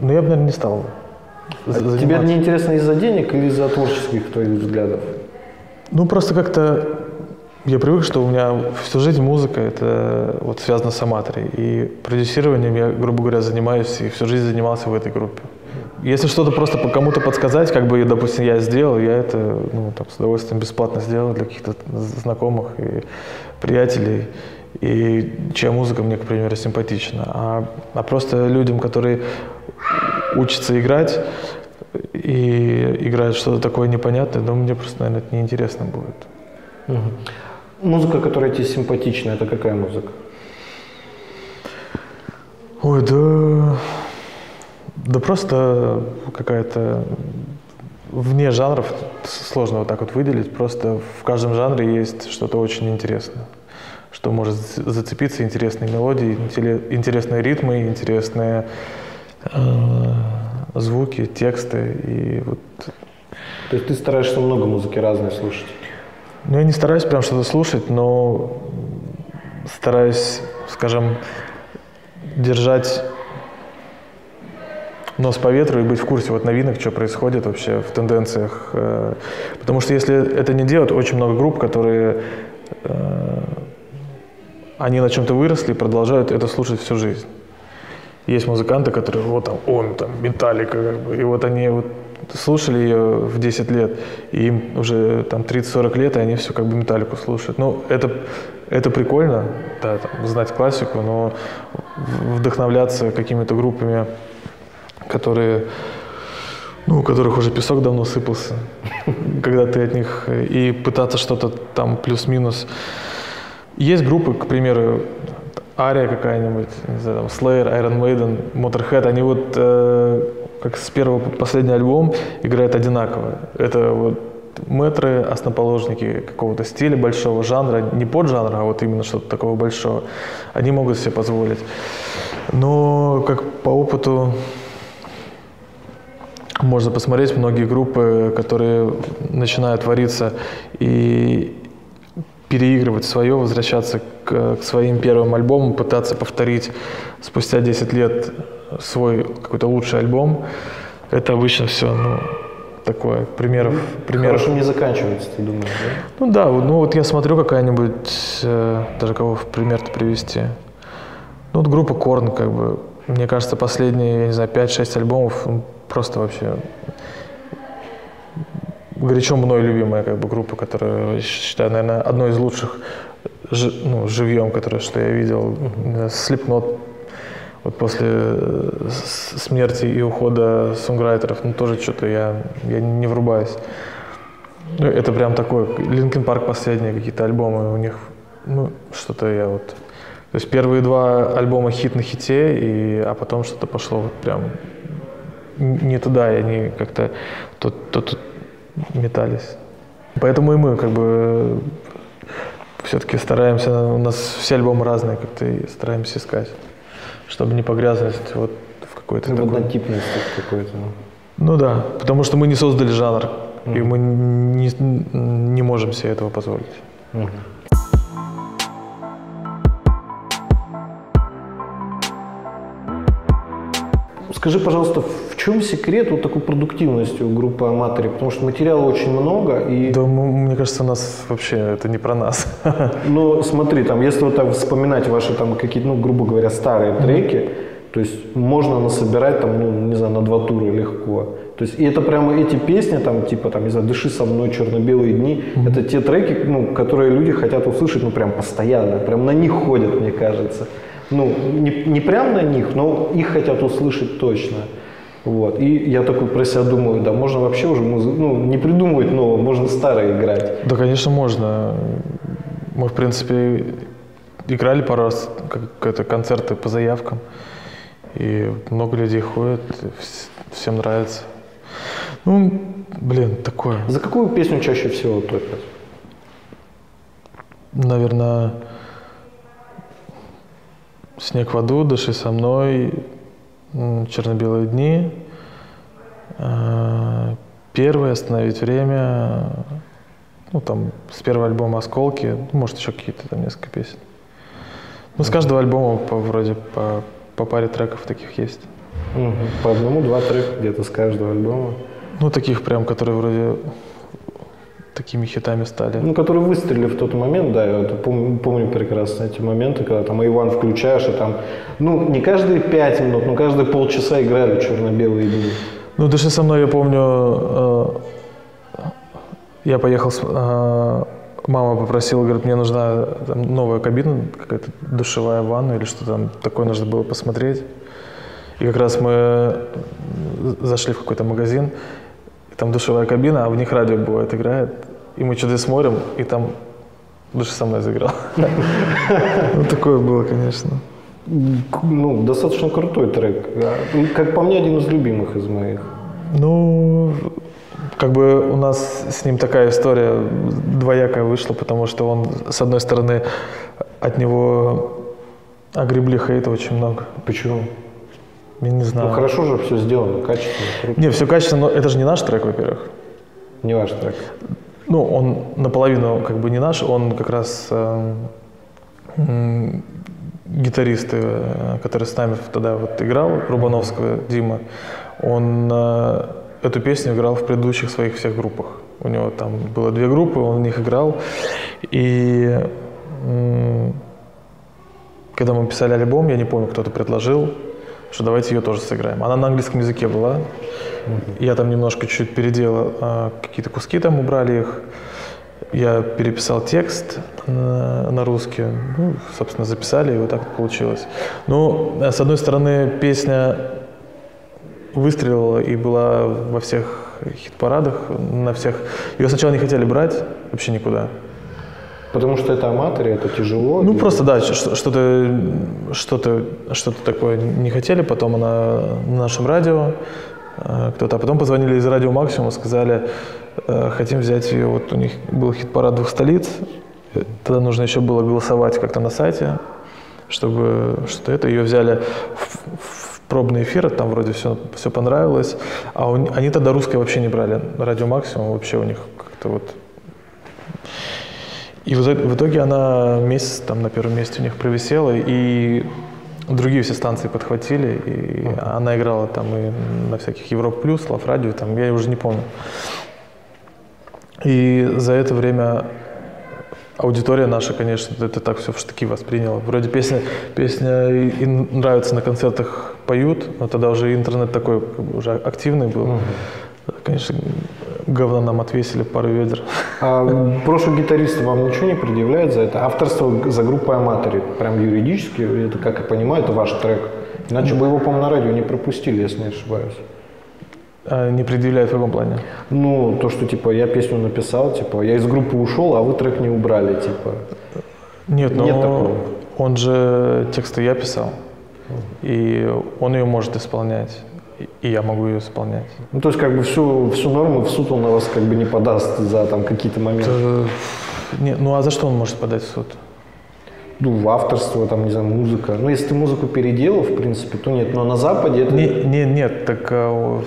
Ну, я бы, наверное, не стал за- Тебе это заниматься. не интересно из-за денег или из-за творческих твоих взглядов? Ну, просто как-то я привык, что у меня всю жизнь музыка, это вот связано с аматорой. И продюсированием я, грубо говоря, занимаюсь и всю жизнь занимался в этой группе. Если что-то просто по кому-то подсказать, как бы, допустим, я сделал, я это ну, там, с удовольствием бесплатно сделал для каких-то знакомых и приятелей, и чья музыка мне, к примеру, симпатична. А, а просто людям, которые учатся играть и играют что-то такое непонятное, ну, мне просто, наверное, это неинтересно будет. Музыка, которая тебе симпатична, это какая музыка? Ой, да... Да просто какая-то вне жанров сложно вот так вот выделить. Просто в каждом жанре есть что-то очень интересное, что может за- зацепиться интересные мелодии, интересные ритмы, интересные э, звуки, тексты и вот То есть ты стараешься много музыки разной слушать? Ну, я не стараюсь прям что-то слушать, но стараюсь, скажем, держать нос по ветру и быть в курсе вот новинок, что происходит вообще в тенденциях. Э, Потому что если это не делать, очень много групп, которые э, они на чем-то выросли и продолжают это слушать всю жизнь. Есть музыканты, которые, вот там, он, там, Металлика, как бы, и вот они вот слушали ее в 10 лет, и им уже там 30-40 лет, и они все как бы Металлику слушают. Ну, это, это прикольно, да, там, знать классику, но вдохновляться какими-то группами, которые, ну, у которых уже песок давно сыпался, когда ты от них, и пытаться что-то там плюс-минус. Есть группы, к примеру, Ария какая-нибудь, не знаю, там, Slayer, Iron Maiden, Motorhead, они вот э, как с первого по последний альбом играют одинаково. Это вот мэтры, основоположники какого-то стиля, большого жанра, не поджанра, а вот именно что-то такого большого, они могут себе позволить. Но как по опыту можно посмотреть многие группы, которые начинают твориться и переигрывать свое, возвращаться к, к своим первым альбомам, пытаться повторить спустя 10 лет свой какой-то лучший альбом. Это обычно все, ну, такое, примеров, примеров. Хорошим не заканчивается, ты думаешь, да? Ну да, ну вот я смотрю какая-нибудь, э, даже кого в пример-то привести. Ну вот группа Корн, как бы, мне кажется, последние, я не знаю, 5-6 альбомов ну, просто вообще горячо мной любимая как бы группа, которую я считаю, наверное, одной из лучших жи- ну, живьем, которое, что я видел. Слепнот вот после э, смерти и ухода сонграйтеров, ну тоже что-то я, я не врубаюсь. Ну, это прям такой, Линкен Парк последние какие-то альбомы у них, ну, что-то я вот... То есть первые два альбома хит на хите, и, а потом что-то пошло вот прям не туда, и они как-то то, то тут метались. Поэтому и мы как бы все-таки стараемся, у нас все альбомы разные, как-то и стараемся искать, чтобы не погрязнуть вот в какой-то В такой... однотипности какой-то. ну. Ну да, потому что мы не создали жанр, и мы не, не можем себе этого позволить. Скажи, пожалуйста, в чем секрет вот такой продуктивности у группы Аматори? Потому что материала очень много, и Да, мне кажется, у нас вообще это не про нас. Ну, смотри, там, если вот так вспоминать ваши там какие-то, ну, грубо говоря, старые треки, То есть можно насобирать там, ну, не знаю, на два тура легко. То есть и это прямо эти песни, там, типа, там, не знаю, «Дыши со мной», «Черно-белые дни», это те треки, ну, которые люди хотят услышать, ну, прям постоянно, прям на них ходят, мне кажется. Ну, не, не прям на них, но их хотят услышать точно. Вот. И я такой про себя думаю, да, можно вообще уже музы- ну, не придумывать нового, можно старое играть. Да, конечно, можно. Мы, в принципе, играли пару раз как это, концерты по заявкам. И много людей вс- всем нравится. Ну, блин, такое. За какую песню чаще всего топят? Наверное, «Снег в аду», «Дыши со мной», «Черно-белые дни», э, «Первый», «Остановить время», ну, там, с первого альбома «Осколки», ну, может, еще какие-то там несколько песен. Ну, с каждого альбома по, вроде по, по паре треков таких есть. По одному, два трека где-то с каждого альбома. Ну, таких прям, которые вроде такими хитами стали. Ну, которые выстрелили в тот момент, да, я это помню, помню прекрасно эти моменты, когда там Иван включаешь, и там, ну, не каждые пять минут, но каждые полчаса играли черно-белые дни. Ну, «Дыши со мной», я помню, э, я поехал, с, э, мама попросила, говорит, мне нужна там, новая кабина, какая-то душевая ванна или что там такое нужно было посмотреть. И как раз мы зашли в какой-то магазин, там душевая кабина, а в них радио бывает играет. И мы что-то смотрим, и там «Дыши со мной» заиграл. Ну, такое было, конечно. Ну, достаточно крутой трек. Как по мне, один из любимых из моих. Ну, как бы у нас с ним такая история двоякая вышла, потому что он, с одной стороны, от него огребли хейта очень много. Почему? Я не знаю. Ну, хорошо же все сделано, качественно, круто. Не, все качественно, но это же не наш трек, во-первых. Не ваш трек. Ну, он наполовину как бы не наш, он как раз э, гитарист, э, который с нами тогда вот играл, Рубановского Дима, он э, эту песню играл в предыдущих своих всех группах. У него там было две группы, он в них играл. И м, когда мы писали альбом, я не помню, кто-то предложил, что давайте ее тоже сыграем. Она на английском языке была. Я там немножко чуть переделал, а, какие-то куски там убрали их. Я переписал текст на, на русский, ну, собственно, записали, и вот так получилось. Ну, с одной стороны, песня выстрелила и была во всех хит-парадах, на всех. Ее сначала не хотели брать вообще никуда. Потому что это аматоры, это тяжело. Ну, и- просто, да, что-то, что-то, что-то такое не хотели, потом она на нашем радио, э, кто-то, а потом позвонили из радио Максимум, сказали, э, хотим взять ее, вот у них был хит-парад двух столиц, Э, тогда нужно еще было голосовать как-то на сайте, чтобы что-то это, ее взяли в, в пробный эфир, там вроде все, все понравилось, а у- они тогда русское вообще не брали, радио Максимум вообще у них как-то вот и в итоге, она месяц там на первом месте у них провисела, и другие все станции подхватили, и она играла там и на всяких Европ Плюс, Лав Радио, там, я уже не помню. И за это время аудитория наша, конечно, это так все в штыки восприняла. Вроде песня, песня и, нравится на концертах поют, но тогда уже интернет такой уже активный был. Конечно, говна нам отвесили пару ведер. А прошлый гитарист вам ничего не предъявляет за это? Авторство за группой аматори, прям юридически, это, как я понимаю, это ваш трек. Иначе бы его, по-моему, на радио не пропустили, если не ошибаюсь. А, Не предъявляют в каком плане? Ну, то, что, типа, я песню написал, типа, я из группы ушел, а вы трек не убрали, типа. Нет, но Нет такого. он же тексты я писал, и он ее может исполнять, и- я могу ее исполнять. Ну, то есть, как бы, всю, всю норму в суд он на вас, как бы, не подаст за, там, какие-то моменты. Э, Не, ну а за что он может подать в суд? Ну, в авторство, там, не знаю, музыка. Ну, если ты музыку переделал, в принципе, то нет. Но на Западе это... Не, не, нет, так в-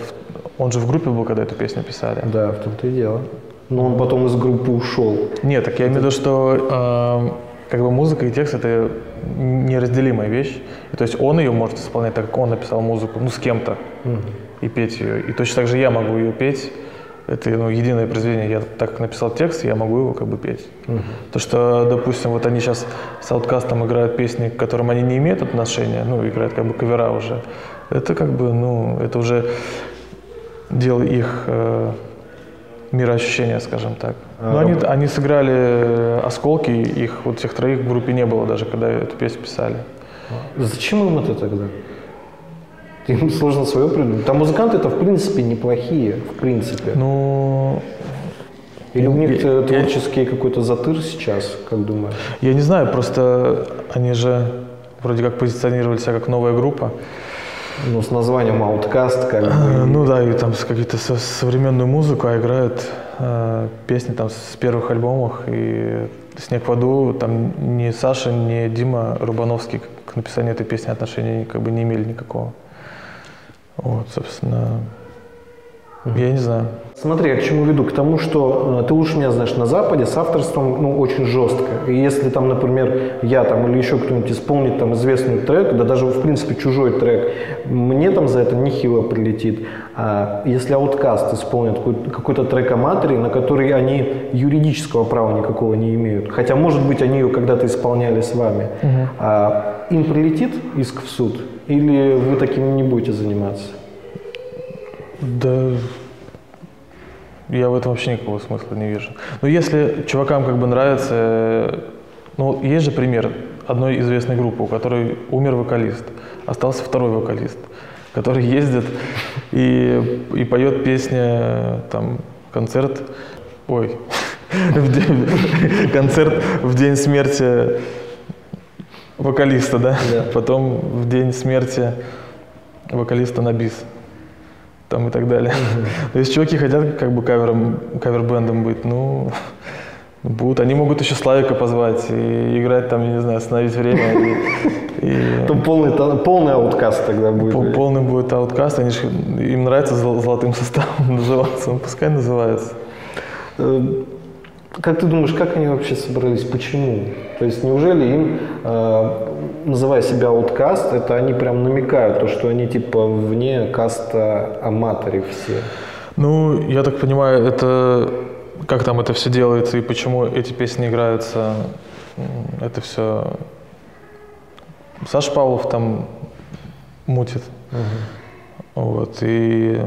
он же в группе был, когда эту песню писали. Да, в том-то и дело. Но он потом из группы ушел. Нет, так я имею в виду, что э, как бы музыка и текст это неразделимая вещь. И, то есть он ее может исполнять так, как он написал музыку, ну с кем-то, и петь ее. И точно так же я могу ее петь это ну, единое произведение. Я так как написал текст, я могу его как бы петь. То, что, допустим, вот они сейчас с ауткастом играют песни, к которым они не имеют отношения, ну, играют как бы кавера уже. Это как бы, ну, это уже дело их э, мироощущения, скажем так. Но они, они сыграли э, осколки, их вот всех троих в группе не было даже, когда эту песню писали. Зачем им это тогда? Им сложно свое придумать. Там музыканты это в принципе неплохие, в принципе. Ну, Или у них я- э, я- творческий какой-то затыр сейчас, как думаешь? я не знаю, просто они же вроде как позиционировали себя как новая группа. Ну, с названием Outcast, как бы. Ну да, и там какие-то со- современную музыку, а играют э, песни там с первых альбомов. И «Снег в аду» там ни Саша, ни Дима Рубановский к написанию этой песни отношения как бы не имели никакого. Вот, собственно, я не знаю. Смотри, я к чему веду? К тому, что э, ты лучше меня знаешь, на Западе с авторством ну, очень жестко. И если там, например, я там или еще кто-нибудь исполнит там известный трек, да даже в принципе чужой трек, мне там за это нехило прилетит. А если Outkast исполнит какой- какой-то трек о матери, на который они юридического права никакого не имеют, хотя, может быть, они ее когда-то исполняли с вами, а им прилетит иск в суд? Или вы таким не будете заниматься? Да, я в этом вообще никакого смысла не вижу. Но если чувакам как бы нравится, э, ну, есть же пример одной известной группы, у которой умер вокалист, остался второй вокалист, который ездит и, и поет песни, э, там, концерт, ой, концерт в день смерти вокалиста? Да. Потом в день смерти вокалиста на бис там и так далее. То есть чуваки хотят как бы кавером, кавер-бендом быть, ну, будут. Они могут еще Славика позвать и играть там, я не знаю, остановить время. И, и То полный, та- полный ауткаст тогда будет. пол- полный будет ауткаст. Они ж- им нравится зол- золотым составом называться. Ну, пускай называется. Как ты думаешь, как они вообще собрались? Почему? То есть неужели им, э, называя себя ауткаст, это они прям намекают, то, что они типа вне каста аматоров все? Ну, я так понимаю, это как там это все делается и почему эти песни играются, это все Саша Павлов там мутит. Вот, и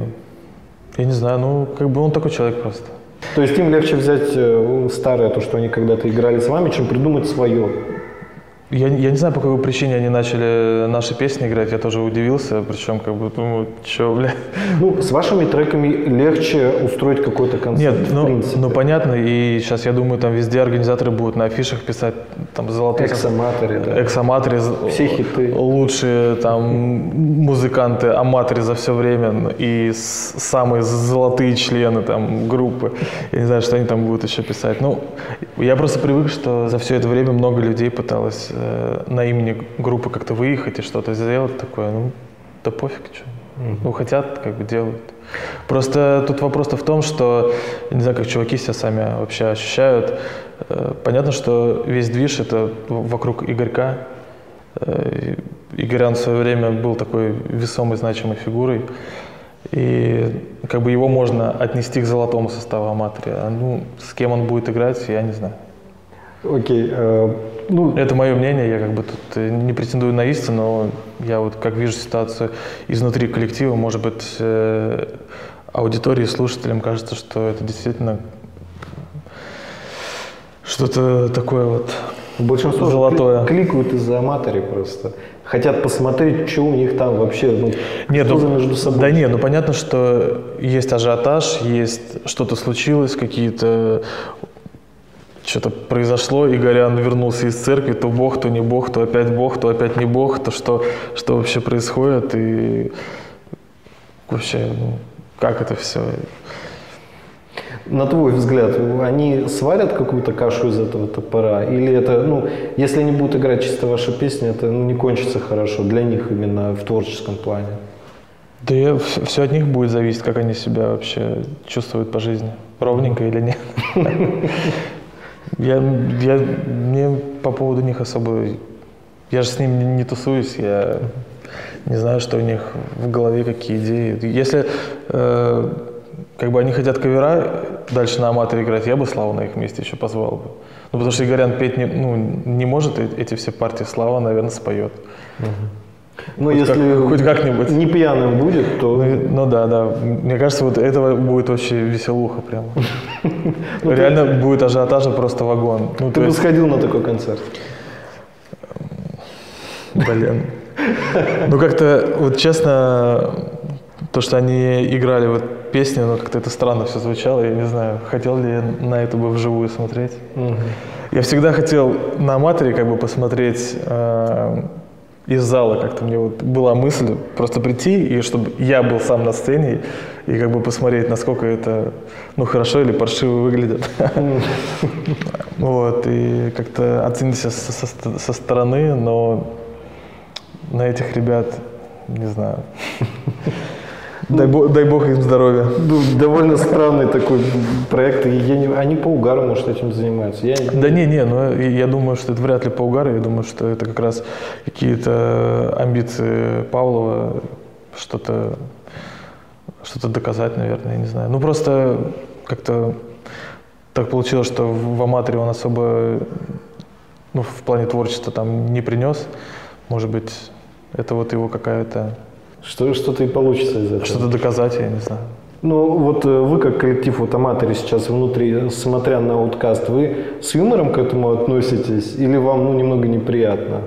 я не знаю, ну, как бы он такой человек просто. То есть им легче взять э, старое, то, что они когда-то играли с вами, чем придумать свое. Я, я не знаю, по какой причине они начали наши песни играть, я тоже удивился, причем как бы думаю, что, бля. Ну, с вашими треками легче устроить какой-то концерт, Нет, в ну, принципе. ну понятно, и сейчас я думаю, там везде организаторы будут на афишах писать там золотые Экс-аматоры, да. Экс-аматоры, Все хиты. лучшие там музыканты, аматоры за все время и с- самые золотые члены там группы. Я не знаю, что они там будут еще писать. Ну, я просто привык, что за все это время много людей пыталось э, на имени группы как-то выехать и что-то сделать такое. Ну, да пофиг, что. Ну, хотят, как бы делают. Просто тут вопрос-то в том, что, я не знаю, как чуваки себя сами вообще ощущают. Э, Понятно, что весь движ это вокруг Игорька. Э, Игорян в свое время был такой весомой, значимой фигурой. И как бы его можно отнести к золотому составу Аматори. А ну, с кем он будет играть, я не знаю. Окей. э, ну, Это мое мнение, я как бы тут э, не претендую на истину, но я вот как вижу ситуацию изнутри коллектива, может быть, э, аудитории, слушателям кажется, что это действительно что-то такое вот Большинство Золотое. кли- кликают из-за аматорей просто. Хотят посмотреть, что у них там вообще, ну, Нет, ну, между собой. Да нет, ну понятно, что есть ажиотаж, есть что-то случилось, какие-то что-то произошло, Игорян вернулся из церкви, то бог, то не бог, то опять бог, то опять не бог, то что, что вообще происходит и вообще, ну, как это все. На твой взгляд, они сварят какую-то кашу из этого топора? Или это, ну, если они будут играть чисто ваши песни, это ну, не кончится хорошо для них именно в творческом плане? Да все от них будет зависеть, как они себя вообще чувствуют по жизни. Ровненько или нет. Я, я, мне по поводу них особо... Я же с ними не, не тусуюсь, я не знаю, что у них в голове, какие идеи. Если э, как бы они хотят кавера дальше на аматоре играть, я бы Славу на их месте еще позвал бы. Ну, потому что Игорян петь не, ну, не может эти все партии, Слава, наверное, споет. Ну, Хоть если как- хоть как-нибудь. не пьяным будет, то... Ну, ну да, да. Мне кажется, вот этого будет вообще веселуха прямо. Реально будет ажиотажа просто вагон. Ну, Ты бы сходил на такой концерт. блин. Ну, как-то, вот честно, то, что они играли вот песни, ну, как-то это странно все звучало. Я не знаю, хотел ли я на это бы вживую смотреть. Я всегда хотел на аматоре как бы посмотреть э, из зала как-то мне вот была мысль просто прийти и чтобы я был сам на сцене и как бы посмотреть, насколько это ну хорошо или паршиво выглядит. Вот, и как-то оценить со, стороны, но на этих ребят, не знаю. Дай, бо- дай бог им здоровья. Ну, довольно странный такой проект. я не- Они по угару, может, этим занимаются. Я Да не, не, но я думаю, что это вряд ли по угару. Я думаю, что это как раз какие-то амбиции Павлова, что-то что-то доказать, наверное, я не знаю. Ну просто как-то так получилось, что в Аматоре он особо ну, в плане творчества там не принес. Может быть, это вот его какая-то Что, что-то и получится из этого. что-то доказать, я не знаю. Ну, вот э, вы как коллектив вот аматоры сейчас внутри, смотря на ауткаст, вы с юмором к этому относитесь или вам ну, немного неприятно?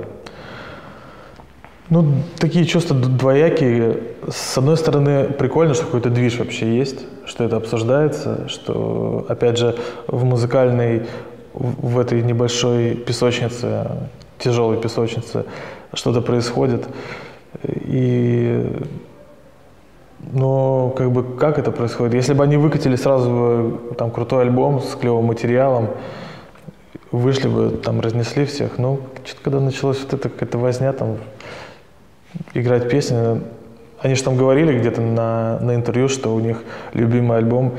Ну, такие чувства двоякие. С одной стороны, прикольно, что какой-то движ вообще есть, что это обсуждается, что, опять же, в музыкальной, в этой небольшой песочнице, тяжелой песочнице, что-то происходит. И но как бы как это происходит? Если бы они выкатили сразу там крутой альбом с клевым материалом, вышли бы, там разнесли всех. Ну, что-то когда началась вот эта какая-то возня, там играть песни, они же там говорили где-то на, на интервью, что у них любимый альбом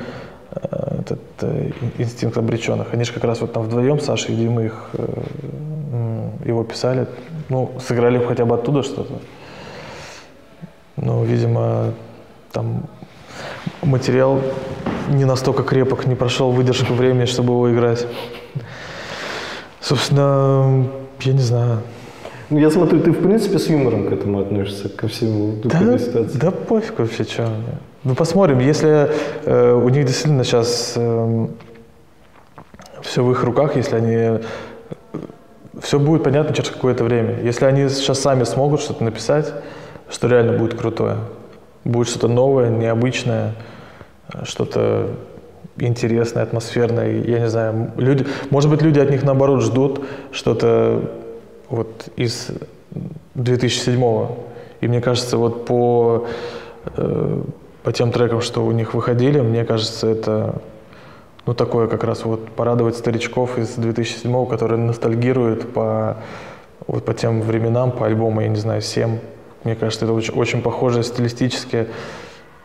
э, этот э, «Инстинкт обреченных». Они же как раз вот там вдвоем, Саша и Дима, их, э, его писали. Ну, сыграли хотя бы оттуда что-то. Ну, видимо, там материал не настолько крепок, не прошел выдержку времени, чтобы его играть. Собственно, я не знаю. Ну, я смотрю, ты в принципе с юмором к этому относишься, ко всему, к Да, этой ситуации. да пофиг вообще, что. Ну, посмотрим. Если э, у них действительно сейчас все в их руках, если они... Все будет понятно через какое-то время. Если они сейчас сами смогут что-то написать, что реально будет крутое. Будет что-то новое, необычное, что-то интересное, атмосферное. Я не знаю, люди, может быть, люди от них наоборот ждут что-то вот из 2007-го. И мне кажется, вот по, э, по тем трекам, что у них выходили, мне кажется, это ну, такое как раз вот порадовать старичков из 2007-го, которые ностальгируют по, вот по тем временам, по альбому, я не знаю, 7. Мне кажется, это очень, очень похоже стилистически.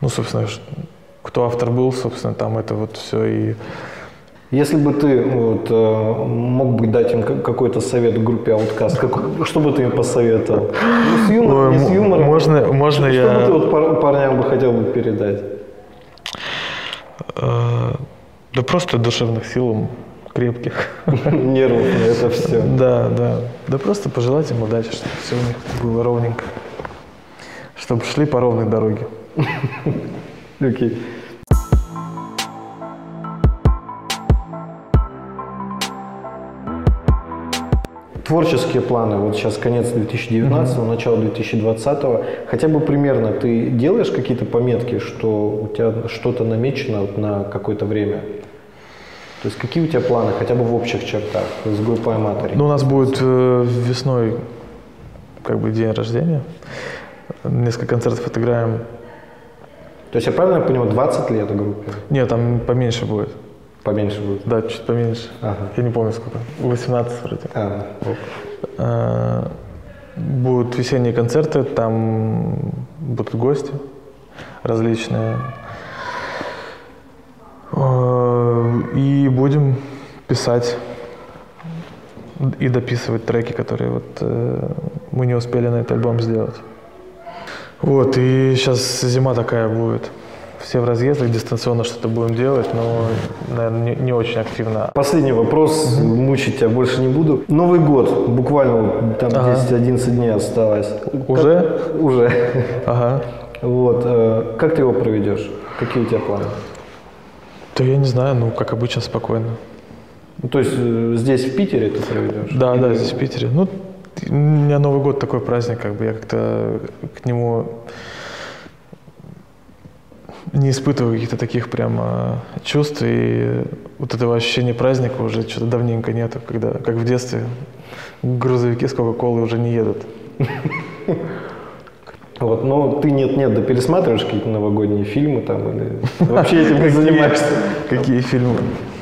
Ну, собственно, кто автор был, собственно, там это вот все и... Если бы ты вот, э, мог бы дать им как- какой-то совет группе Outkast, как, что бы ты им посоветовал? Ну, с юмором, не с юмором. можно- можно что, я- Что бы ты вот пар- парням бы хотел бы передать? э, да просто душевных сил крепких. Нервов на это все. Да, да. Да просто пожелать им удачи, чтобы все у них было ровненько. Чтобы шли по ровной дороге. Окей. Творческие планы, вот сейчас конец 2019, начало 2020, хотя бы примерно ты делаешь какие-то пометки, что у тебя что-то намечено вот на какое-то время? То есть какие у тебя планы, хотя бы в общих чертах, с группой Аматори? Ну, у нас будет э, весной как бы день рождения. Несколько концертов отыграем. То есть я правильно понимаю, 20 лет группе? Нет, там поменьше будет. Поменьше будет. Да, чуть поменьше. Ага. Я не помню сколько. 18 вроде. А. Э, Будут весенние концерты, там будут гости различные. Э, И будем писать и дописывать треки, которые вот э, мы не успели на этот альбом сделать. Вот, и сейчас зима такая будет. все в разъездах, дистанционно что-то будем делать, но, наверное, не, не очень активно. Последний вопрос, мучить тебя больше не буду. Новый год, буквально там Ага. 10-11 дней осталось. Уже? Как- Уже. Ага. Вот. э, Как ты его проведешь? Какие у тебя планы? Да я не знаю, ну, как обычно, спокойно. Ну, то есть э, здесь, в Питере, ты проведешь? Да, да, здесь в Питере. Ну, у меня Новый год такой праздник, как бы я как-то к нему не испытываю каких-то таких прям а, чувств, и вот этого ощущения праздника уже что-то давненько нету, когда, как в детстве, грузовики с Кока-Колой уже не едут. Вот, но ты нет-нет, да пересматриваешь какие-то новогодние фильмы там или вообще этим как занимаешься? Какие фильмы?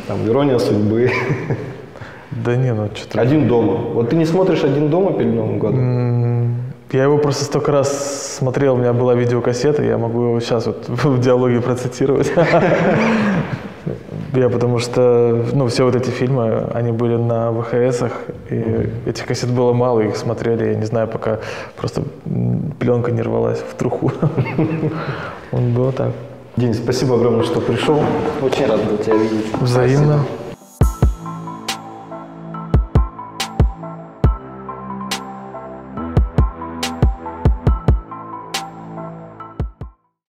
Там «Ирония судьбы», Да не, ну что-то... «Один дома». Вот ты не смотришь «Один дома» перед Новым годом? Я его просто столько раз смотрел, у меня была видеокассета, я могу его сейчас вот в диалоге процитировать. Я потому что, ну, все вот эти фильмы, они были на ВХСах, и этих кассет было мало, их смотрели, я не знаю, пока просто пленка не рвалась в труху. Он был так. Денис, спасибо огромное, что пришел. Очень рад был тебя видеть. Взаимно.